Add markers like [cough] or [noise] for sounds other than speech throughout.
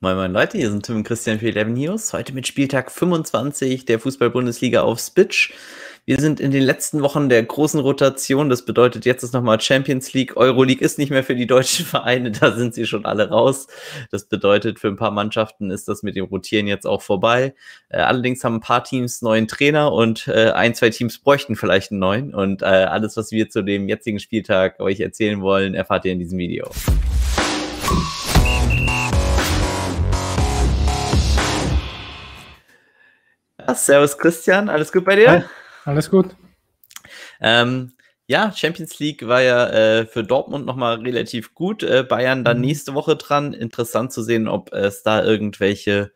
Moin Moin Leute, hier sind Tim und Christian für 11 News. Heute mit Spieltag 25 der Fußball-Bundesliga auf Spitch. Wir sind in den letzten Wochen der großen Rotation. Das bedeutet, jetzt ist nochmal Champions League. Euroleague ist nicht mehr für die deutschen [laughs] Vereine, da sind sie schon alle raus. Das bedeutet, für ein paar Mannschaften ist das mit dem Rotieren jetzt auch vorbei. Äh, allerdings haben ein paar Teams neuen Trainer und äh, ein, zwei Teams bräuchten vielleicht einen neuen. Und äh, alles, was wir zu dem jetzigen Spieltag euch erzählen wollen, erfahrt ihr in diesem Video. Servus Christian, alles gut bei dir? Hi, alles gut. Ähm, ja, Champions League war ja äh, für Dortmund nochmal relativ gut. Äh, Bayern dann mhm. nächste Woche dran. Interessant zu sehen, ob es da irgendwelche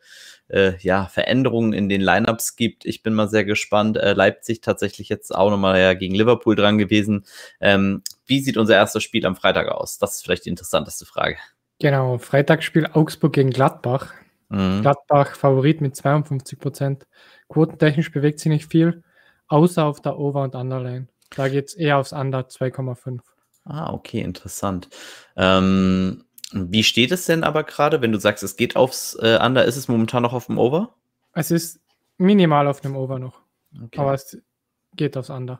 äh, ja, Veränderungen in den Lineups gibt. Ich bin mal sehr gespannt. Äh, Leipzig tatsächlich jetzt auch nochmal ja, gegen Liverpool dran gewesen. Ähm, wie sieht unser erstes Spiel am Freitag aus? Das ist vielleicht die interessanteste Frage. Genau, Freitagsspiel Augsburg gegen Gladbach. Mhm. Gladbach Favorit mit 52 Prozent. Quotentechnisch bewegt sich nicht viel, außer auf der Over- und Underline. Da geht es eher aufs Under 2,5. Ah, okay, interessant. Ähm, wie steht es denn aber gerade, wenn du sagst, es geht aufs äh, Under, ist es momentan noch auf dem Over? Es ist minimal auf dem Over noch. Okay. Aber es geht aufs Under.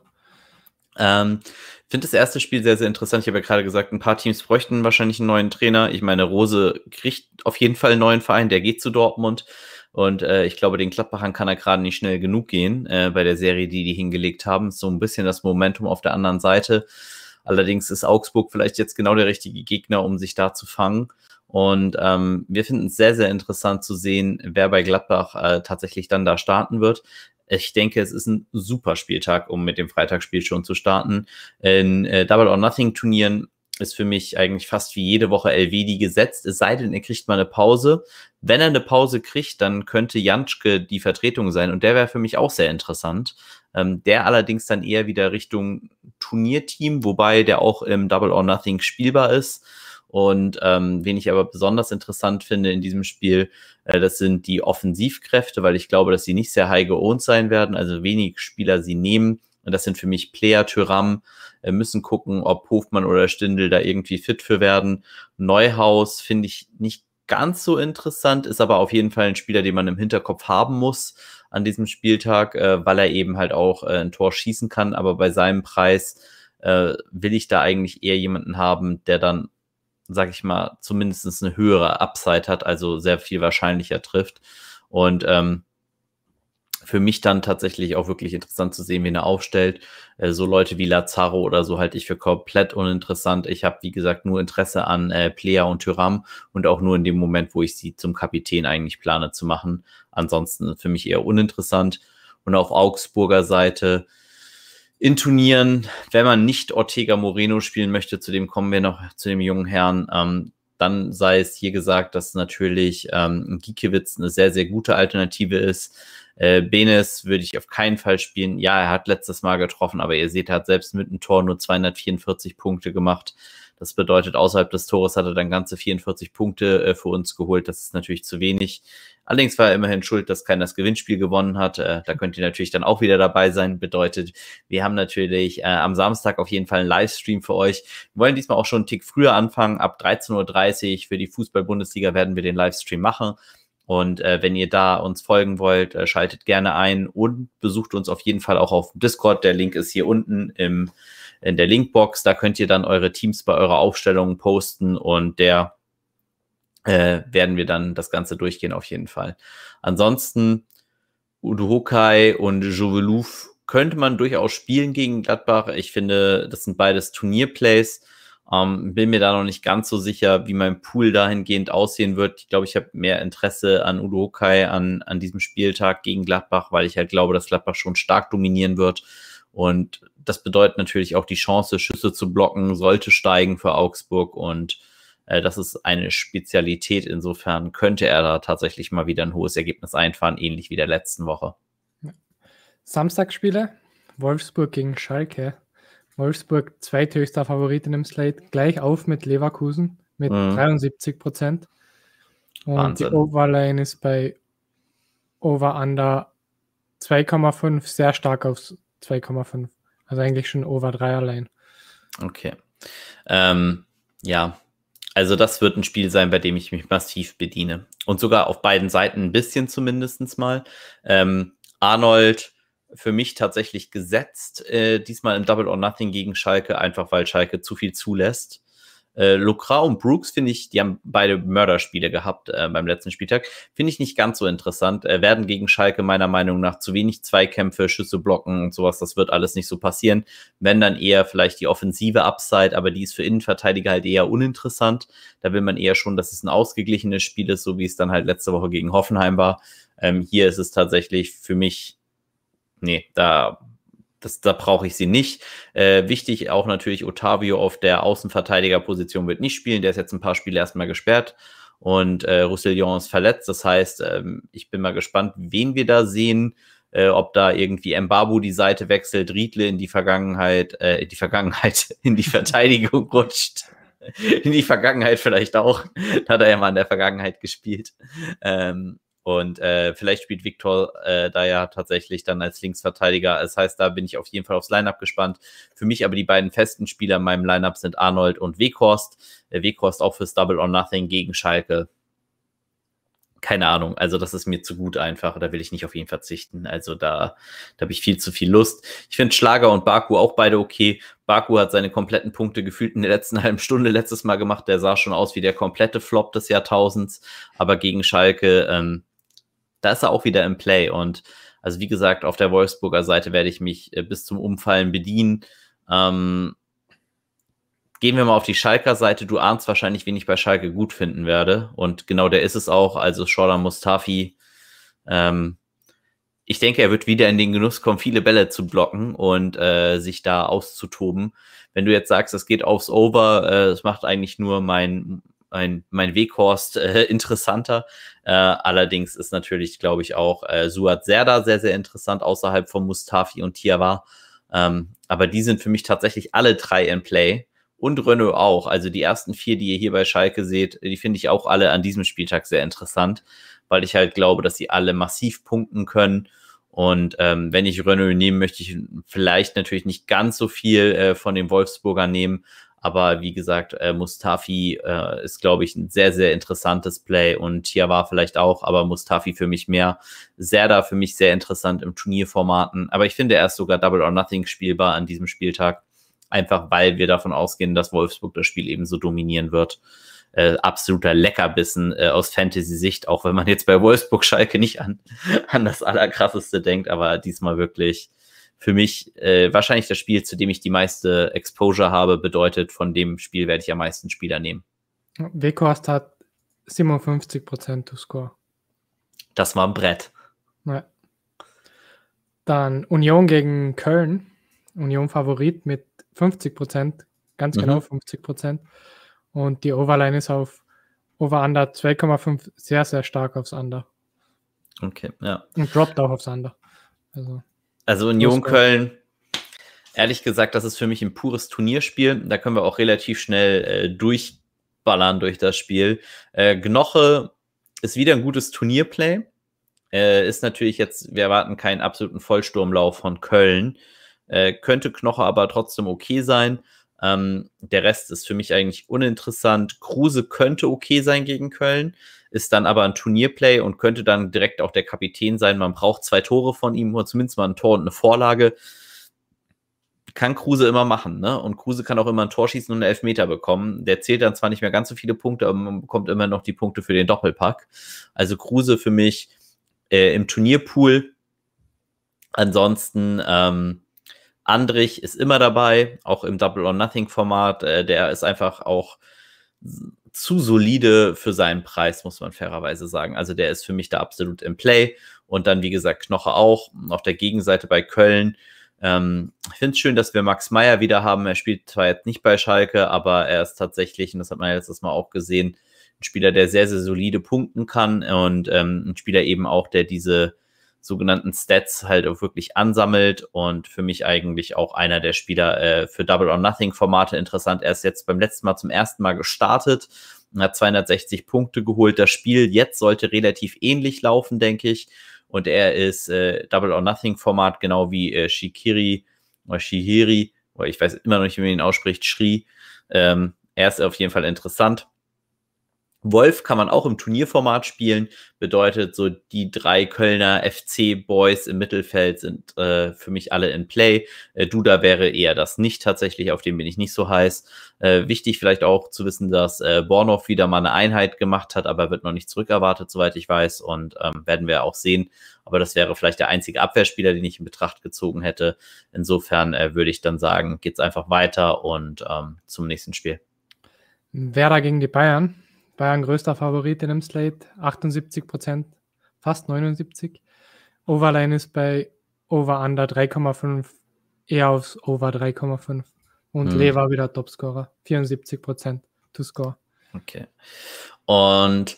Ähm, finde das erste Spiel sehr, sehr interessant. Ich habe ja gerade gesagt, ein paar Teams bräuchten wahrscheinlich einen neuen Trainer. Ich meine, Rose kriegt auf jeden Fall einen neuen Verein, der geht zu Dortmund. Und äh, ich glaube, den Gladbachern kann er gerade nicht schnell genug gehen äh, bei der Serie, die die hingelegt haben. So ein bisschen das Momentum auf der anderen Seite. Allerdings ist Augsburg vielleicht jetzt genau der richtige Gegner, um sich da zu fangen. Und ähm, wir finden es sehr, sehr interessant zu sehen, wer bei Gladbach äh, tatsächlich dann da starten wird. Ich denke, es ist ein super Spieltag, um mit dem Freitagsspiel schon zu starten. In äh, Double or Nothing Turnieren ist für mich eigentlich fast wie jede Woche LVD gesetzt, es sei denn, er kriegt mal eine Pause. Wenn er eine Pause kriegt, dann könnte Janschke die Vertretung sein und der wäre für mich auch sehr interessant. Ähm, der allerdings dann eher wieder Richtung Turnierteam, wobei der auch im Double or Nothing spielbar ist. Und ähm, wen ich aber besonders interessant finde in diesem Spiel, äh, das sind die Offensivkräfte, weil ich glaube, dass sie nicht sehr high geowned sein werden, also wenig Spieler sie nehmen. Und das sind für mich Player Tyram, äh, müssen gucken, ob Hofmann oder Stindel da irgendwie fit für werden. Neuhaus finde ich nicht ganz so interessant, ist aber auf jeden Fall ein Spieler, den man im Hinterkopf haben muss an diesem Spieltag, äh, weil er eben halt auch äh, ein Tor schießen kann. Aber bei seinem Preis äh, will ich da eigentlich eher jemanden haben, der dann, sag ich mal, zumindest eine höhere Upside hat, also sehr viel wahrscheinlicher trifft. Und ähm, für mich dann tatsächlich auch wirklich interessant zu sehen, wen er aufstellt. Äh, so Leute wie Lazaro oder so halte ich für komplett uninteressant. Ich habe, wie gesagt, nur Interesse an äh, Plea und Tyram und auch nur in dem Moment, wo ich sie zum Kapitän eigentlich plane zu machen. Ansonsten für mich eher uninteressant. Und auf Augsburger Seite in Turnieren, wenn man nicht Ortega Moreno spielen möchte, zu dem kommen wir noch, zu dem jungen Herrn, ähm, dann sei es hier gesagt, dass natürlich ähm, Giekewitz eine sehr, sehr gute Alternative ist. Äh, Benes würde ich auf keinen Fall spielen. Ja, er hat letztes Mal getroffen, aber ihr seht, er hat selbst mit einem Tor nur 244 Punkte gemacht. Das bedeutet, außerhalb des Tores hat er dann ganze 44 Punkte äh, für uns geholt. Das ist natürlich zu wenig. Allerdings war er immerhin schuld, dass keiner das Gewinnspiel gewonnen hat. Äh, da könnt ihr natürlich dann auch wieder dabei sein. Bedeutet, wir haben natürlich äh, am Samstag auf jeden Fall einen Livestream für euch. Wir wollen diesmal auch schon einen Tick früher anfangen. Ab 13.30 Uhr für die Fußball-Bundesliga werden wir den Livestream machen. Und äh, wenn ihr da uns folgen wollt, äh, schaltet gerne ein und besucht uns auf jeden Fall auch auf Discord. Der Link ist hier unten im, in der Linkbox. Da könnt ihr dann eure Teams bei eurer Aufstellung posten und der äh, werden wir dann das Ganze durchgehen auf jeden Fall. Ansonsten Udo Hokai und Jovelouf könnte man durchaus spielen gegen Gladbach. Ich finde, das sind beides Turnierplays. Ähm, bin mir da noch nicht ganz so sicher, wie mein Pool dahingehend aussehen wird. Ich glaube, ich habe mehr Interesse an Udo Kai an, an diesem Spieltag gegen Gladbach, weil ich halt glaube, dass Gladbach schon stark dominieren wird. Und das bedeutet natürlich auch die Chance, Schüsse zu blocken, sollte steigen für Augsburg. Und äh, das ist eine Spezialität. Insofern könnte er da tatsächlich mal wieder ein hohes Ergebnis einfahren, ähnlich wie der letzten Woche. Samstagsspiele, Wolfsburg gegen Schalke. Wolfsburg zweithöchster Favorit in dem Slate, gleich auf mit Leverkusen mit mhm. 73 Prozent. Und Wahnsinn. die Overline ist bei Over Under 2,5 sehr stark auf 2,5. Also eigentlich schon Over 3 allein. Okay. Ähm, ja, Also das wird ein Spiel sein, bei dem ich mich massiv bediene. Und sogar auf beiden Seiten ein bisschen zumindest mal. Ähm, Arnold für mich tatsächlich gesetzt, äh, diesmal im Double or Nothing gegen Schalke, einfach weil Schalke zu viel zulässt. Äh, Locra und Brooks finde ich, die haben beide Mörderspiele gehabt äh, beim letzten Spieltag. Finde ich nicht ganz so interessant. Äh, werden gegen Schalke meiner Meinung nach zu wenig Zweikämpfe, Schüsse blocken und sowas. Das wird alles nicht so passieren. Wenn dann eher vielleicht die offensive Upside, aber die ist für Innenverteidiger halt eher uninteressant. Da will man eher schon, dass es ein ausgeglichenes Spiel ist, so wie es dann halt letzte Woche gegen Hoffenheim war. Ähm, hier ist es tatsächlich für mich, nee, da das, da brauche ich sie nicht. Äh, wichtig auch natürlich, Otavio auf der Außenverteidigerposition wird nicht spielen. Der ist jetzt ein paar Spiele erstmal gesperrt und äh, Roussillon ist verletzt. Das heißt, ähm, ich bin mal gespannt, wen wir da sehen. Äh, ob da irgendwie Mbabu die Seite wechselt, Riedle in die Vergangenheit, äh, in die Vergangenheit, [laughs] in die Verteidigung [laughs] rutscht. In die Vergangenheit vielleicht auch. Da hat er ja mal in der Vergangenheit gespielt. Ähm, und äh, vielleicht spielt Viktor äh, da ja tatsächlich dann als Linksverteidiger. Das heißt, da bin ich auf jeden Fall aufs Lineup gespannt. Für mich aber die beiden festen Spieler in meinem Lineup sind Arnold und Weghorst. Äh, Weghorst auch fürs Double or Nothing gegen Schalke. Keine Ahnung, also das ist mir zu gut einfach, da will ich nicht auf ihn verzichten. Also da, da habe ich viel zu viel Lust. Ich finde Schlager und Baku auch beide okay. Baku hat seine kompletten Punkte gefühlt in der letzten [laughs] halben Stunde letztes Mal gemacht. Der sah schon aus wie der komplette Flop des Jahrtausends. Aber gegen Schalke, ähm, da ist er auch wieder im Play. Und also wie gesagt, auf der Wolfsburger Seite werde ich mich äh, bis zum Umfallen bedienen. Ähm, gehen wir mal auf die Schalker Seite. Du ahnst wahrscheinlich, wen ich bei Schalke gut finden werde. Und genau der ist es auch. Also Shola Mustafi. Ähm, ich denke, er wird wieder in den Genuss kommen, viele Bälle zu blocken und äh, sich da auszutoben. Wenn du jetzt sagst, es geht aufs Over, äh, es macht eigentlich nur mein, mein, mein Weghorst äh, [laughs] interessanter. Äh, allerdings ist natürlich, glaube ich, auch äh, Suat Serda sehr, sehr interessant außerhalb von Mustafi und Tiawa. Ähm, aber die sind für mich tatsächlich alle drei in Play. Und Renault auch. Also die ersten vier, die ihr hier bei Schalke seht, die finde ich auch alle an diesem Spieltag sehr interessant, weil ich halt glaube, dass sie alle massiv punkten können. Und ähm, wenn ich Renault nehme, möchte ich vielleicht natürlich nicht ganz so viel äh, von den Wolfsburger nehmen, aber wie gesagt, äh, Mustafi äh, ist, glaube ich, ein sehr, sehr interessantes Play und hier war vielleicht auch, aber Mustafi für mich mehr. Serda für mich sehr interessant im Turnierformaten. Aber ich finde, er ist sogar Double or Nothing spielbar an diesem Spieltag. Einfach weil wir davon ausgehen, dass Wolfsburg das Spiel eben so dominieren wird. Äh, absoluter Leckerbissen äh, aus Fantasy-Sicht, auch wenn man jetzt bei Wolfsburg Schalke nicht an, an das Allerkrasseste denkt, aber diesmal wirklich für mich äh, wahrscheinlich das Spiel, zu dem ich die meiste Exposure habe, bedeutet, von dem Spiel werde ich am meisten Spieler nehmen. Weghorst hat 57% to score. Das war ein Brett. Ja. Dann Union gegen Köln. Union Favorit mit 50%, ganz genau mhm. 50%. Und die Overline ist auf Over-Under 2,5 sehr, sehr stark aufs Under. Okay, ja. Und droppt auch aufs Under. Also also Union Köln, ehrlich gesagt, das ist für mich ein pures Turnierspiel. Da können wir auch relativ schnell äh, durchballern durch das Spiel. Äh, Gnoche ist wieder ein gutes Turnierplay. Äh, ist natürlich jetzt, wir erwarten keinen absoluten Vollsturmlauf von Köln. Äh, könnte Knoche aber trotzdem okay sein. Ähm, der Rest ist für mich eigentlich uninteressant. Kruse könnte okay sein gegen Köln ist dann aber ein Turnierplay und könnte dann direkt auch der Kapitän sein. Man braucht zwei Tore von ihm oder zumindest mal ein Tor und eine Vorlage. Kann Kruse immer machen, ne? Und Kruse kann auch immer ein Tor schießen und einen Elfmeter bekommen. Der zählt dann zwar nicht mehr ganz so viele Punkte, aber man bekommt immer noch die Punkte für den Doppelpack. Also Kruse für mich äh, im Turnierpool. Ansonsten, ähm, Andrich ist immer dabei, auch im Double or Nothing Format. Äh, der ist einfach auch zu solide für seinen Preis, muss man fairerweise sagen. Also der ist für mich da absolut im Play. Und dann, wie gesagt, Knoche auch. Auf der Gegenseite bei Köln. Ähm, ich finde es schön, dass wir Max Meyer wieder haben. Er spielt zwar jetzt nicht bei Schalke, aber er ist tatsächlich, und das hat man letztes Mal auch gesehen, ein Spieler, der sehr, sehr solide punkten kann und ähm, ein Spieler eben auch, der diese sogenannten Stats halt auch wirklich ansammelt und für mich eigentlich auch einer der Spieler äh, für Double or Nothing Formate interessant. Er ist jetzt beim letzten Mal zum ersten Mal gestartet und hat 260 Punkte geholt. Das Spiel jetzt sollte relativ ähnlich laufen, denke ich. Und er ist äh, Double or Nothing Format, genau wie äh, Shikiri oder Shihiri, oder ich weiß immer noch nicht, wie man ihn ausspricht, Shri. Ähm, er ist auf jeden Fall interessant. Wolf kann man auch im Turnierformat spielen. Bedeutet, so die drei Kölner FC-Boys im Mittelfeld sind äh, für mich alle in Play. Äh, Duda wäre eher das nicht tatsächlich, auf den bin ich nicht so heiß. Äh, wichtig vielleicht auch zu wissen, dass äh, Bornow wieder mal eine Einheit gemacht hat, aber wird noch nicht zurückerwartet, soweit ich weiß. Und ähm, werden wir auch sehen. Aber das wäre vielleicht der einzige Abwehrspieler, den ich in Betracht gezogen hätte. Insofern äh, würde ich dann sagen, geht's einfach weiter und ähm, zum nächsten Spiel. Werder gegen die Bayern. Bayern größter Favorit in dem Slate, 78 Prozent, fast 79. Overline ist bei Over Under 3,5, eher aufs Over 3,5. Und hm. Lever wieder Topscorer, 74 Prozent to score. Okay. Und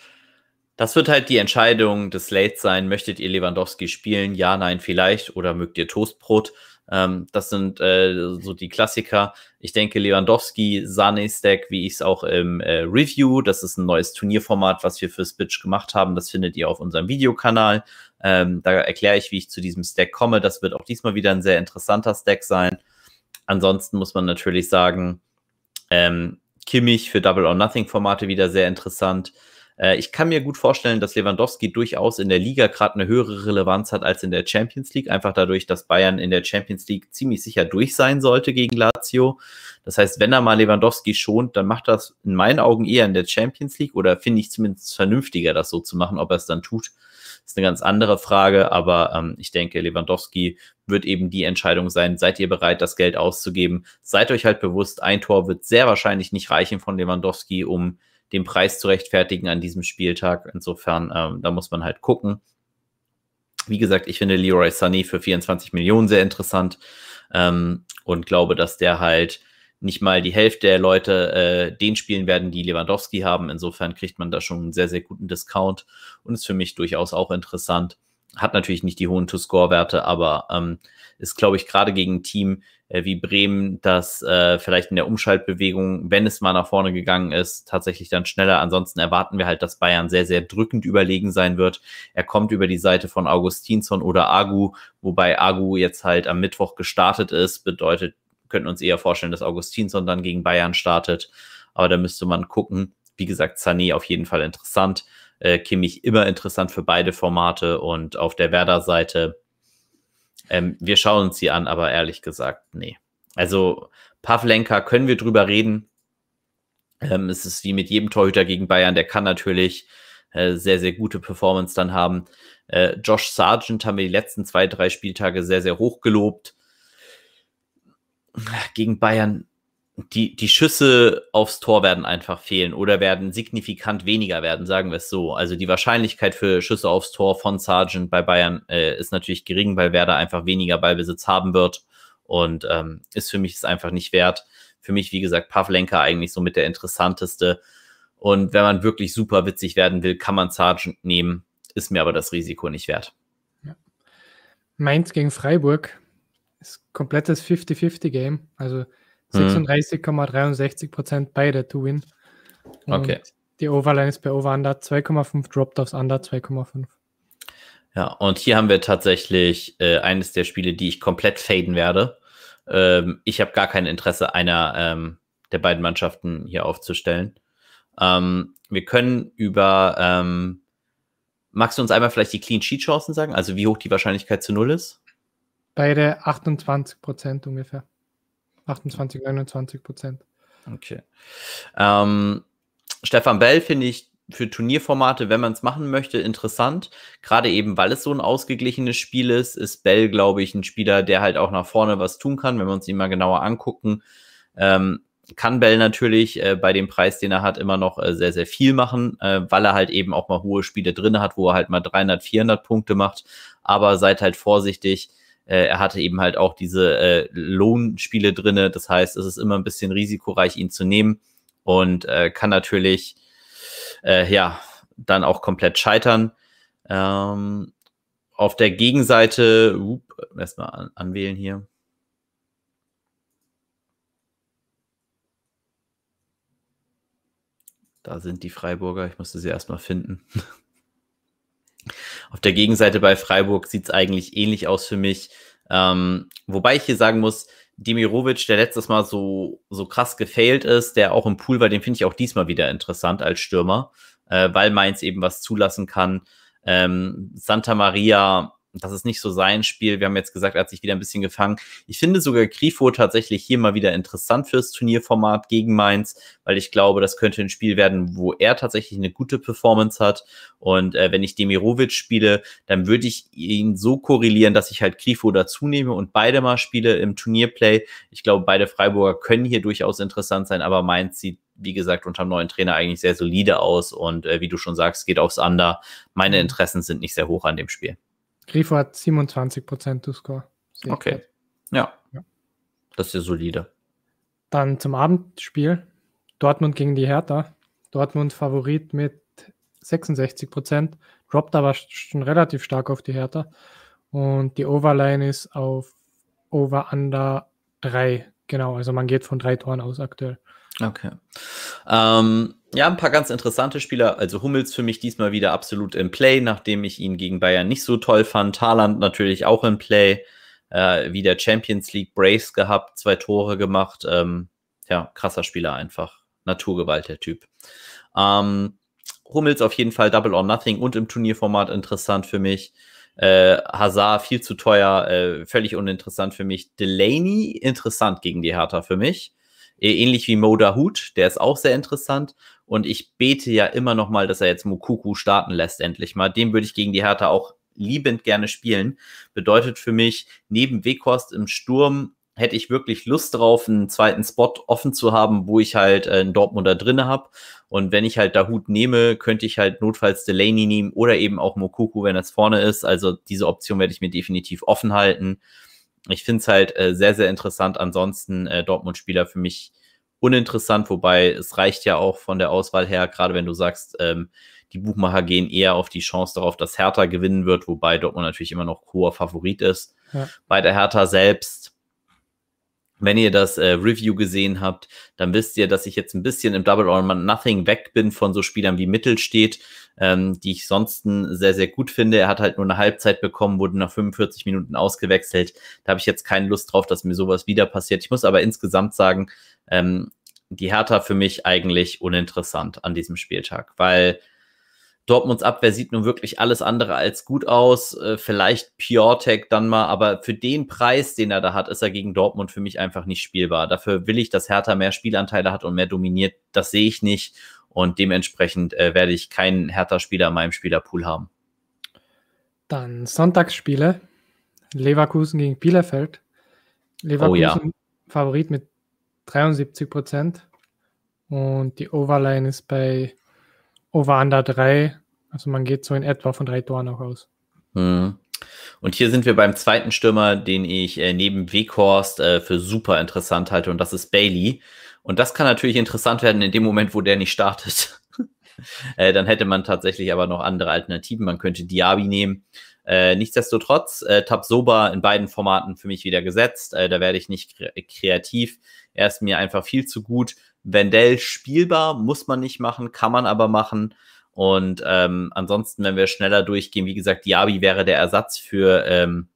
das wird halt die Entscheidung des Slates sein. Möchtet ihr Lewandowski spielen? Ja, nein, vielleicht. Oder mögt ihr Toastbrot? Ähm, das sind äh, so die Klassiker. Ich denke, Lewandowski, Sane-Stack, wie ich es auch im äh, Review, das ist ein neues Turnierformat, was wir für Spitch gemacht haben. Das findet ihr auf unserem Videokanal. Ähm, da erkläre ich, wie ich zu diesem Stack komme. Das wird auch diesmal wieder ein sehr interessanter Stack sein. Ansonsten muss man natürlich sagen, ähm, Kimmich für Double or Nothing Formate wieder sehr interessant. Äh, ich kann mir gut vorstellen, dass Lewandowski durchaus in der Liga gerade eine höhere Relevanz hat als in der Champions League, einfach dadurch, dass Bayern in der Champions League ziemlich sicher durch sein sollte gegen Lazio. Das heißt, wenn er mal Lewandowski schont, dann macht das in meinen Augen eher in der Champions League oder finde ich zumindest vernünftiger, das so zu machen. Ob er es dann tut, ist eine ganz andere Frage, aber ähm, ich denke, Lewandowski wird eben die Entscheidung sein. Seid ihr bereit, das Geld auszugeben? Seid euch halt bewusst, ein Tor wird sehr wahrscheinlich nicht reichen von Lewandowski, um den Preis zu rechtfertigen an diesem Spieltag. Insofern, ähm, da muss man halt gucken. Wie gesagt, ich finde Leroy Sunny für 24 Millionen sehr interessant ähm, und glaube, dass der halt nicht mal die Hälfte der Leute äh, den spielen werden, die Lewandowski haben. Insofern kriegt man da schon einen sehr, sehr guten Discount und ist für mich durchaus auch interessant. Hat natürlich nicht die hohen To-Score-Werte, aber ähm, ist, glaube ich, gerade gegen ein Team äh, wie Bremen, das äh, vielleicht in der Umschaltbewegung, wenn es mal nach vorne gegangen ist, tatsächlich dann schneller. Ansonsten erwarten wir halt, dass Bayern sehr, sehr drückend überlegen sein wird. Er kommt über die Seite von Augustinsson oder Agu, wobei Agu jetzt halt am Mittwoch gestartet ist. Bedeutet, könnten uns eher vorstellen, dass Augustinsson dann gegen Bayern startet. Aber da müsste man gucken. Wie gesagt, Sané auf jeden Fall interessant. Äh, Kimmich immer interessant für beide Formate und auf der Werder-Seite ähm, wir schauen uns sie an, aber ehrlich gesagt, nee. Also Pavlenka können wir drüber reden. Ähm, es ist wie mit jedem Torhüter gegen Bayern, der kann natürlich äh, sehr, sehr gute Performance dann haben. Äh, Josh Sargent haben wir die letzten zwei, drei Spieltage sehr, sehr hoch gelobt. Gegen Bayern die, die Schüsse aufs Tor werden einfach fehlen oder werden signifikant weniger werden, sagen wir es so. Also die Wahrscheinlichkeit für Schüsse aufs Tor von Sargent bei Bayern äh, ist natürlich gering, weil Werder einfach weniger Ballbesitz haben wird und ähm, ist für mich es einfach nicht wert. Für mich, wie gesagt, Pavlenka eigentlich so mit der interessanteste. Und wenn man wirklich super witzig werden will, kann man Sargent nehmen. Ist mir aber das Risiko nicht wert. Ja. Mainz gegen Freiburg ist komplettes 50-50-Game. Also 36,63 Prozent beide to win. Und okay. Die Overline ist bei Over Under 2,5, Dropped aufs Under 2,5. Ja, und hier haben wir tatsächlich äh, eines der Spiele, die ich komplett faden werde. Ähm, ich habe gar kein Interesse, einer ähm, der beiden Mannschaften hier aufzustellen. Ähm, wir können über, ähm, magst du uns einmal vielleicht die Clean Sheet Chancen sagen? Also wie hoch die Wahrscheinlichkeit zu Null ist? Beide 28 Prozent ungefähr. 28, 29 Prozent. Okay. Ähm, Stefan Bell finde ich für Turnierformate, wenn man es machen möchte, interessant. Gerade eben, weil es so ein ausgeglichenes Spiel ist, ist Bell, glaube ich, ein Spieler, der halt auch nach vorne was tun kann, wenn wir uns ihn mal genauer angucken. Ähm, kann Bell natürlich äh, bei dem Preis, den er hat, immer noch äh, sehr, sehr viel machen, äh, weil er halt eben auch mal hohe Spiele drin hat, wo er halt mal 300, 400 Punkte macht. Aber seid halt vorsichtig äh, er hatte eben halt auch diese äh, Lohnspiele drinne. Das heißt, es ist immer ein bisschen risikoreich, ihn zu nehmen und äh, kann natürlich äh, ja dann auch komplett scheitern. Ähm, auf der Gegenseite, up, erstmal an, anwählen hier. Da sind die Freiburger. Ich musste sie erstmal finden. [laughs] Auf der Gegenseite bei Freiburg sieht es eigentlich ähnlich aus für mich. Ähm, wobei ich hier sagen muss, Demirovic, der letztes Mal so, so krass gefailt ist, der auch im Pool war, den finde ich auch diesmal wieder interessant als Stürmer. äh, weil Mainz eben was zulassen kann. Ähm, Santa Maria das ist nicht so sein Spiel. Wir haben jetzt gesagt, er hat sich wieder ein bisschen gefangen. Ich finde sogar Grifo tatsächlich hier mal wieder interessant fürs Turnierformat gegen Mainz, weil ich glaube, das könnte ein Spiel werden, wo er tatsächlich eine gute Performance hat. Und äh, wenn ich Demirovic spiele, dann würde ich ihn so korrelieren, dass ich halt Grifo dazu nehme und beide mal spiele im Turnierplay. Ich glaube, beide Freiburger können hier durchaus interessant sein, aber Mainz sieht wie gesagt, unter dem neuen Trainer eigentlich sehr solide aus und äh, wie du schon sagst, geht aufs Under. Meine. Interessen sind nicht sehr hoch an dem Spiel. Grifo hat 27% to score. Okay. Ja. ja. Das ist ja solide. Dann zum Abendspiel. Dortmund gegen die Hertha. Dortmund Favorit mit 66%. Droppt aber schon relativ stark auf die Hertha. Und die Overline ist auf Over Under 3. Genau, also man geht von drei Toren aus aktuell. Okay. Ähm, ja, ein paar ganz interessante Spieler. Also Hummels für mich diesmal wieder absolut in Play, nachdem ich ihn gegen Bayern nicht so toll fand. Haaland natürlich auch in Play. Äh, wieder Champions League Brace gehabt, zwei Tore gemacht. Ähm, ja, krasser Spieler einfach. Naturgewalt, der Typ. Ähm, Hummels auf jeden Fall Double or Nothing und im Turnierformat interessant für mich. Äh, Hazard viel zu teuer, äh, völlig uninteressant für mich. Delaney interessant gegen die Hertha für mich. Äh, ähnlich wie Moda Hut, der ist auch sehr interessant. Und ich bete ja immer noch mal, dass er jetzt Mukuku starten lässt, endlich mal. Dem würde ich gegen die Hertha auch liebend gerne spielen. Bedeutet für mich, neben Weghorst im Sturm hätte ich wirklich Lust drauf, einen zweiten Spot offen zu haben, wo ich halt äh, einen Dortmunder drinne habe. Und wenn ich halt Dahut nehme, könnte ich halt notfalls Delaney nehmen oder eben auch Mokuku, wenn das vorne ist. Also diese Option werde ich mir definitiv offen halten. Ich finde es halt äh, sehr, sehr interessant. Ansonsten äh, Dortmund-Spieler für mich uninteressant, wobei es reicht ja auch von der Auswahl her, gerade wenn du sagst, ähm, die Buchmacher gehen eher auf die Chance darauf, dass Hertha gewinnen wird, wobei Dortmund natürlich immer noch hoher Favorit ist. Ja. Bei der Hertha selbst wenn ihr das äh, Review gesehen habt, dann wisst ihr, dass ich jetzt ein bisschen im Double or Nothing weg bin von so Spielern wie Mittelstedt, ähm, die ich sonst sehr, sehr gut finde. Er hat halt nur eine Halbzeit bekommen, wurde nach 45 Minuten ausgewechselt. Da habe ich jetzt keine Lust drauf, dass mir sowas wieder passiert. Ich muss aber insgesamt sagen, ähm, die Hertha für mich eigentlich uninteressant an diesem Spieltag, weil Dortmunds Abwehr sieht nun wirklich alles andere als gut aus. Äh, vielleicht Piotek dann mal, aber für den Preis, den er da hat, ist er gegen Dortmund für mich einfach nicht spielbar. Dafür will ich, dass Hertha mehr Spielanteile hat und mehr dominiert. Das sehe ich nicht. Und dementsprechend äh, werde ich keinen Hertha-Spieler in meinem Spielerpool haben. Dann Sonntagsspiele. Leverkusen gegen Bielefeld. Leverkusen oh, ja. Favorit mit 73 Prozent. Und die Overline ist bei Over Under 3. Also man geht so in etwa von drei Toren auch aus. Hm. Und hier sind wir beim zweiten Stürmer, den ich äh, neben Weghorst äh, für super interessant halte, und das ist Bailey. Und das kann natürlich interessant werden in dem Moment, wo der nicht startet. [laughs] äh, dann hätte man tatsächlich aber noch andere Alternativen. Man könnte Diaby nehmen. Äh, nichtsdestotrotz, äh, Tabsoba in beiden Formaten für mich wieder gesetzt. Äh, da werde ich nicht kre kreativ. Er ist mir einfach viel zu gut. Wendell spielbar, muss man nicht machen, kann man aber machen. Und ähm, ansonsten, wenn wir schneller durchgehen, wie gesagt, Diaby wäre der Ersatz für, ähm,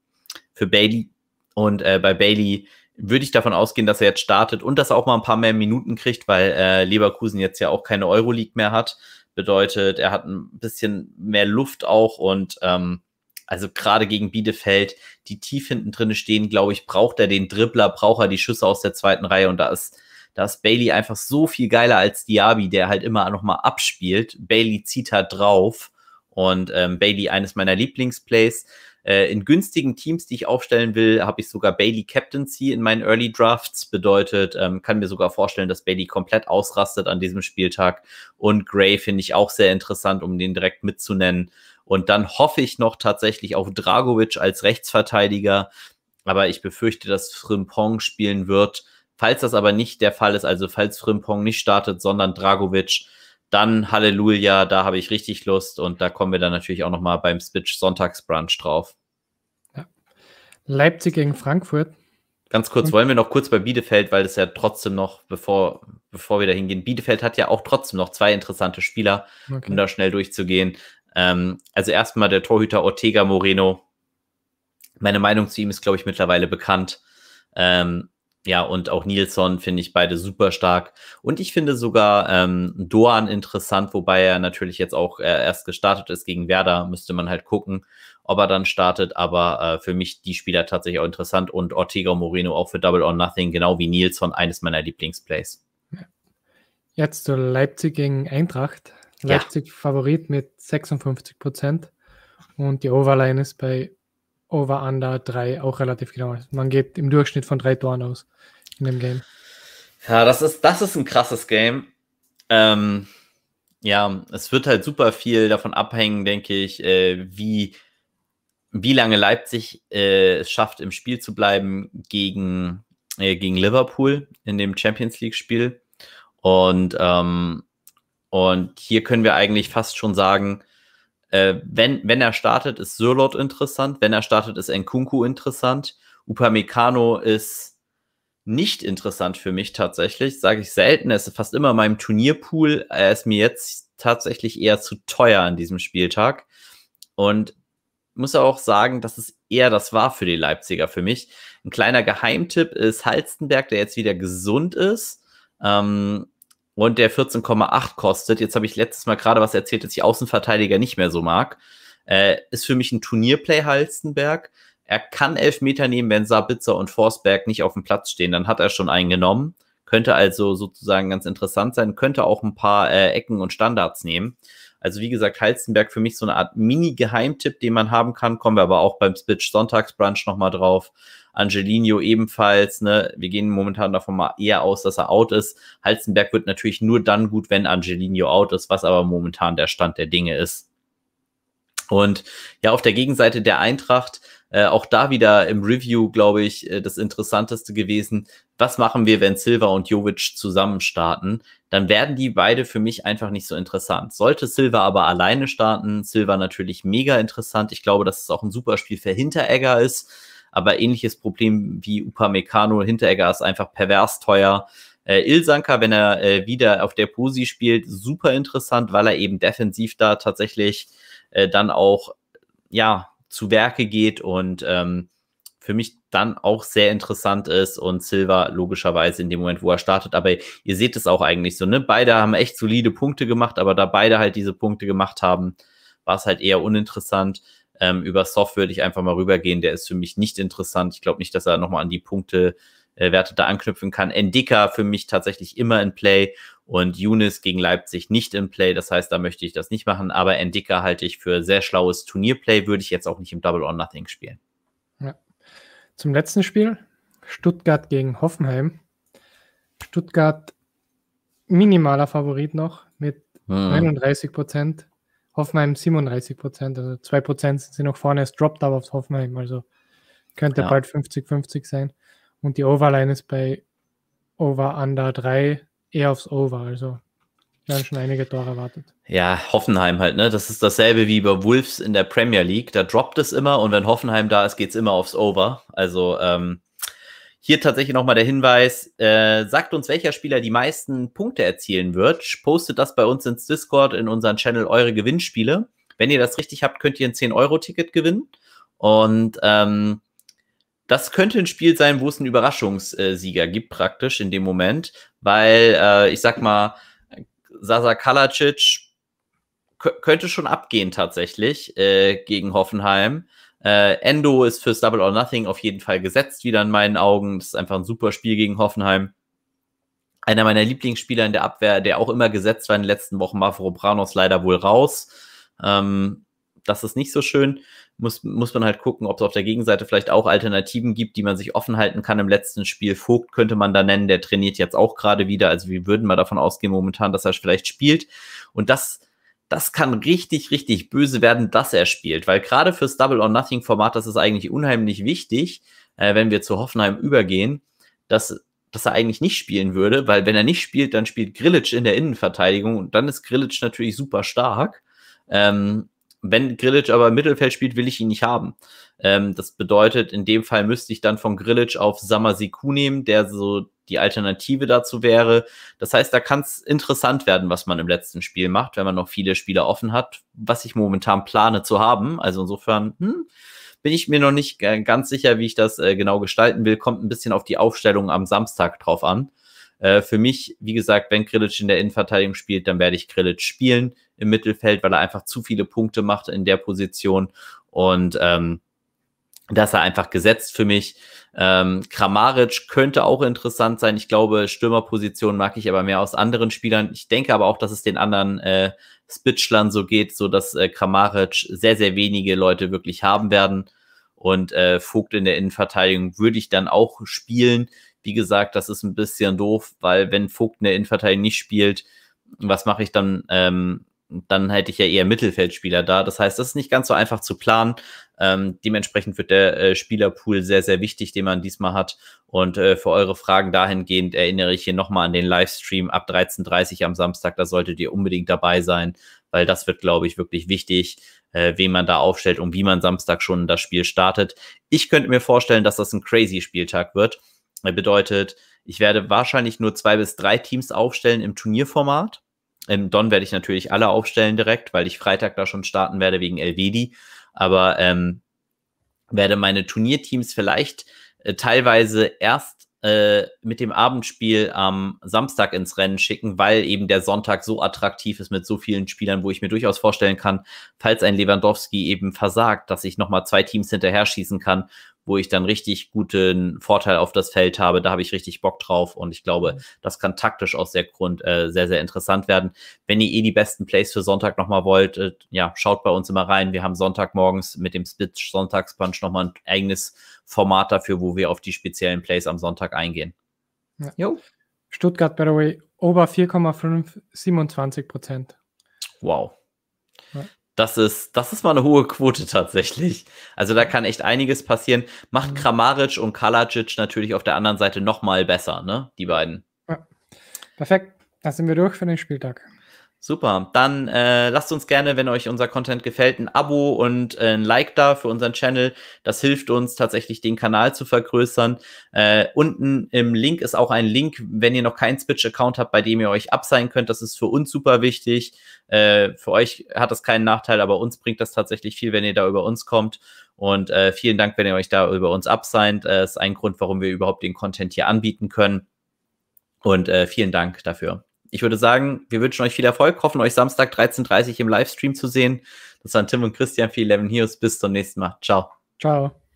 für Bailey. Und äh, bei Bailey würde ich davon ausgehen, dass er jetzt startet und dass er auch mal ein paar mehr Minuten kriegt, weil äh, Leverkusen jetzt ja auch keine Euroleague mehr hat. Bedeutet, er hat ein bisschen mehr Luft auch und ähm, also gerade gegen Bielefeld, die tief hinten drin stehen, glaube ich, braucht er den Dribbler, braucht er die Schüsse aus der zweiten Reihe und da ist da ist Bailey einfach so viel geiler als Diaby, der halt immer noch mal abspielt. Bailey zieht halt drauf und ähm, Bailey eines meiner Lieblingsplays. Äh, in günstigen Teams, die ich aufstellen will, habe ich sogar Bailey Captaincy in meinen Early Drafts. Bedeutet, ähm, kann mir sogar vorstellen, dass Bailey komplett ausrastet an diesem Spieltag. Und Gray finde ich auch sehr interessant, um den direkt mitzunennen. Und dann hoffe ich noch tatsächlich auf Dragovic als Rechtsverteidiger. Aber ich befürchte, dass Frimpong spielen wird. Falls das aber nicht der Fall ist, also falls Frimpong nicht startet, sondern Dragovic, dann Halleluja, da habe ich richtig Lust und da kommen wir dann natürlich auch nochmal beim Spitch Sonntagsbrunch drauf. Ja. Leipzig gegen Frankfurt. Ganz kurz, wollen wir noch kurz bei Bielefeld, weil es ja trotzdem noch, bevor, bevor wir da hingehen, Bielefeld hat ja auch trotzdem noch zwei interessante Spieler, okay. um da schnell durchzugehen. Ähm, also erstmal der Torhüter Ortega Moreno. Meine Meinung zu ihm ist, glaube ich, mittlerweile bekannt. Ähm, ja, und auch Nilsson finde ich beide super stark. Und ich finde sogar ähm, Doan interessant, wobei er natürlich jetzt auch äh, erst gestartet ist gegen Werder. Müsste man halt gucken, ob er dann startet. Aber äh, für mich die Spieler tatsächlich auch interessant. Und Ortega Moreno auch für Double or Nothing, genau wie Nilsson, eines meiner Lieblingsplays. Jetzt zu Leipzig gegen Eintracht. Leipzig ja. Favorit mit 56 Prozent. Und die Overline ist bei Over-Under 3 auch relativ genau. Man geht im Durchschnitt von drei Toren aus in dem Game. Ja, das ist, das ist ein krasses Game. Ähm, ja, es wird halt super viel davon abhängen, denke ich, äh, wie, wie lange Leipzig äh, es schafft, im Spiel zu bleiben gegen, äh, gegen Liverpool in dem Champions League-Spiel. Und, ähm, und hier können wir eigentlich fast schon sagen, äh, wenn, wenn er startet, ist Sörlot interessant. Wenn er startet, ist Nkunku interessant. Upamecano ist nicht interessant für mich tatsächlich. Sage ich selten. Er ist fast immer in meinem Turnierpool. Er ist mir jetzt tatsächlich eher zu teuer an diesem Spieltag. Und muss auch sagen, dass es eher das war für die Leipziger für mich. Ein kleiner Geheimtipp ist Halstenberg, der jetzt wieder gesund ist. Ähm, und der 14,8 kostet. Jetzt habe ich letztes Mal gerade was erzählt, dass ich Außenverteidiger nicht mehr so mag. Äh, ist für mich ein Turnierplay Halstenberg. Er kann Elfmeter nehmen, wenn Sabitzer und Forsberg nicht auf dem Platz stehen. Dann hat er schon einen genommen. Könnte also sozusagen ganz interessant sein. Könnte auch ein paar äh, Ecken und Standards nehmen. Also wie gesagt, Halstenberg für mich so eine Art Mini-Geheimtipp, den man haben kann. Kommen wir aber auch beim Spitch Sonntagsbrunch nochmal drauf. Angelino ebenfalls. Ne? Wir gehen momentan davon mal eher aus, dass er out ist. Halzenberg wird natürlich nur dann gut, wenn Angelino out ist, was aber momentan der Stand der Dinge ist. Und ja, auf der Gegenseite der Eintracht, äh, auch da wieder im Review, glaube ich, äh, das Interessanteste gewesen. Was machen wir, wenn Silva und Jovic zusammen starten? Dann werden die beide für mich einfach nicht so interessant. Sollte Silva aber alleine starten, Silva natürlich mega interessant. Ich glaube, dass es auch ein super Spiel für Hinteregger ist aber ähnliches Problem wie Upamecano, Hinteregger ist einfach pervers teuer. Äh, Ilsanka, wenn er äh, wieder auf der Posi spielt, super interessant, weil er eben defensiv da tatsächlich äh, dann auch ja zu Werke geht und ähm, für mich dann auch sehr interessant ist und Silva logischerweise in dem Moment, wo er startet. Aber ihr seht es auch eigentlich so, ne? Beide haben echt solide Punkte gemacht, aber da beide halt diese Punkte gemacht haben, war es halt eher uninteressant. Ähm, über Soft würde ich einfach mal rübergehen. Der ist für mich nicht interessant. Ich glaube nicht, dass er nochmal an die Punkte äh, Werte da anknüpfen kann. Endika für mich tatsächlich immer in Play und Younes gegen Leipzig nicht in Play. Das heißt, da möchte ich das nicht machen. Aber Endika halte ich für sehr schlaues Turnierplay. Würde ich jetzt auch nicht im Double or Nothing spielen. Zum letzten Spiel. Stuttgart gegen Hoffenheim. Stuttgart minimaler Favorit noch mit hm. 31 Prozent. Hoffenheim 37 Prozent, also 2 Prozent sind noch vorne. Es droppt aber aufs Hoffenheim, also könnte ja. bald 50-50 sein. Und die Overline ist bei Over Under 3 eher aufs Over, also werden schon einige Tore erwartet. Ja, Hoffenheim halt, ne? Das ist dasselbe wie bei Wolves in der Premier League. Da droppt es immer und wenn Hoffenheim da ist, geht es immer aufs Over. Also ähm, hier tatsächlich nochmal der Hinweis, äh, sagt uns, welcher Spieler die meisten Punkte erzielen wird. Postet das bei uns ins Discord in unseren Channel eure Gewinnspiele. Wenn ihr das richtig habt, könnt ihr ein 10-Euro-Ticket gewinnen. Und ähm, das könnte ein Spiel sein, wo es einen Überraschungssieger gibt, praktisch in dem Moment. Weil, äh, ich sag mal, Sasa Kalacic könnte schon abgehen tatsächlich äh, gegen Hoffenheim. Äh, Endo ist fürs Double or Nothing auf jeden Fall gesetzt, wieder in meinen Augen. Das ist einfach ein super Spiel gegen Hoffenheim. Einer meiner Lieblingsspieler in der Abwehr, der auch immer gesetzt war in den letzten Wochen, Mavropanos leider wohl raus. Ähm, das ist nicht so schön. Muss, muss man halt gucken, ob es auf der Gegenseite vielleicht auch Alternativen gibt, die man sich offen halten kann im letzten Spiel. Vogt könnte man da nennen, der trainiert jetzt auch gerade wieder. Also wir würden mal davon ausgehen momentan, dass er vielleicht spielt. Und das das kann richtig, richtig böse werden, dass er spielt, weil gerade fürs Double or Nothing Format, das ist eigentlich unheimlich wichtig, äh, wenn wir zu Hoffenheim übergehen, dass, dass er eigentlich nicht spielen würde, weil wenn er nicht spielt, dann spielt Grillitsch in der Innenverteidigung und dann ist Grillitsch natürlich super stark. Ähm, wenn Grillitsch aber im Mittelfeld spielt, will ich ihn nicht haben. Ähm, das bedeutet, in dem Fall müsste ich dann von Grillitsch auf Samasiku nehmen, der so die Alternative dazu wäre. Das heißt, da kann es interessant werden, was man im letzten Spiel macht, wenn man noch viele Spieler offen hat, was ich momentan plane zu haben. Also insofern, hm, bin ich mir noch nicht ganz sicher, wie ich das äh, genau gestalten will. Kommt ein bisschen auf die Aufstellung am Samstag drauf an. Äh, für mich, wie gesagt, wenn Grilic in der Innenverteidigung spielt, dann werde ich Grilic spielen im Mittelfeld, weil er einfach zu viele Punkte macht in der Position und ähm, das er einfach gesetzt für mich. Ähm, Kramaric könnte auch interessant sein. Ich glaube, Stürmerposition mag ich aber mehr aus anderen Spielern. Ich denke aber auch, dass es den anderen äh, Spitschlern so geht, so dass äh, Kramaric sehr, sehr wenige Leute wirklich haben werden. Und äh, Vogt in der Innenverteidigung würde ich dann auch spielen. Wie gesagt, das ist ein bisschen doof, weil wenn Vogt in der Innenverteidigung nicht spielt, was mache ich dann? Ähm, dann hätte ich ja eher Mittelfeldspieler da. Das heißt, das ist nicht ganz so einfach zu planen. Ähm, dementsprechend wird der äh, Spielerpool sehr, sehr wichtig, den man diesmal hat. Und äh, für eure Fragen dahingehend erinnere ich hier nochmal an den Livestream ab 13.30 Uhr am Samstag. Da solltet ihr unbedingt dabei sein, weil das wird, glaube ich, wirklich wichtig, äh, wen man da aufstellt und wie man Samstag schon das Spiel startet. Ich könnte mir vorstellen, dass das ein crazy Spieltag wird. Bedeutet, ich werde wahrscheinlich nur zwei bis drei Teams aufstellen im Turnierformat. Im Don werde ich natürlich alle aufstellen direkt, weil ich Freitag da schon starten werde wegen Elvedi. Aber ähm, werde meine Turnierteams vielleicht äh, teilweise erst äh, mit dem Abendspiel am Samstag ins Rennen schicken, weil eben der Sonntag so attraktiv ist mit so vielen Spielern, wo ich mir durchaus vorstellen kann, falls ein Lewandowski eben versagt, dass ich nochmal zwei Teams hinterher schießen kann wo ich dann richtig guten Vorteil auf das Feld habe. Da habe ich richtig Bock drauf und ich glaube, mhm. das kann taktisch aus der Grund äh, sehr, sehr interessant werden. Wenn ihr eh die besten Plays für Sonntag nochmal wollt, äh, ja, schaut bei uns immer rein. Wir haben Sonntagmorgens mit dem Split Sonntagspunch nochmal ein eigenes Format dafür, wo wir auf die speziellen Plays am Sonntag eingehen. Ja. Jo. Stuttgart, by the way, ober 4,5, 27 Prozent. Wow. Ja das ist, das ist mal eine hohe Quote tatsächlich. Also da kann echt einiges passieren. Macht. Kramaric und Kalacic natürlich auf der anderen Seite noch mal besser, ne? Die beiden. Ja. Perfekt. Da sind wir durch für den Spieltag. Super. Dann äh, lasst uns gerne, wenn euch unser Content gefällt, ein Abo und äh, ein Like da für unseren Channel. Das hilft uns tatsächlich, den Kanal zu vergrößern. Äh, unten im Link ist auch ein Link, wenn ihr noch keinen Switch-Account habt, bei dem ihr euch abseilen könnt. Das ist für uns super wichtig. Äh, für euch hat das keinen Nachteil, aber uns bringt das tatsächlich viel, wenn ihr da über uns kommt. Und äh, vielen Dank, wenn ihr euch da über uns abseint. Äh, ist ein Grund, warum wir überhaupt den Content hier anbieten können. Und äh, vielen Dank dafür ich würde sagen, wir wünschen euch viel Erfolg, hoffen euch Samstag 13.30 Uhr im Livestream zu sehen. Das waren Tim und Christian für 11 Heroes. Bis zum nächsten Mal. Ciao. Ciao.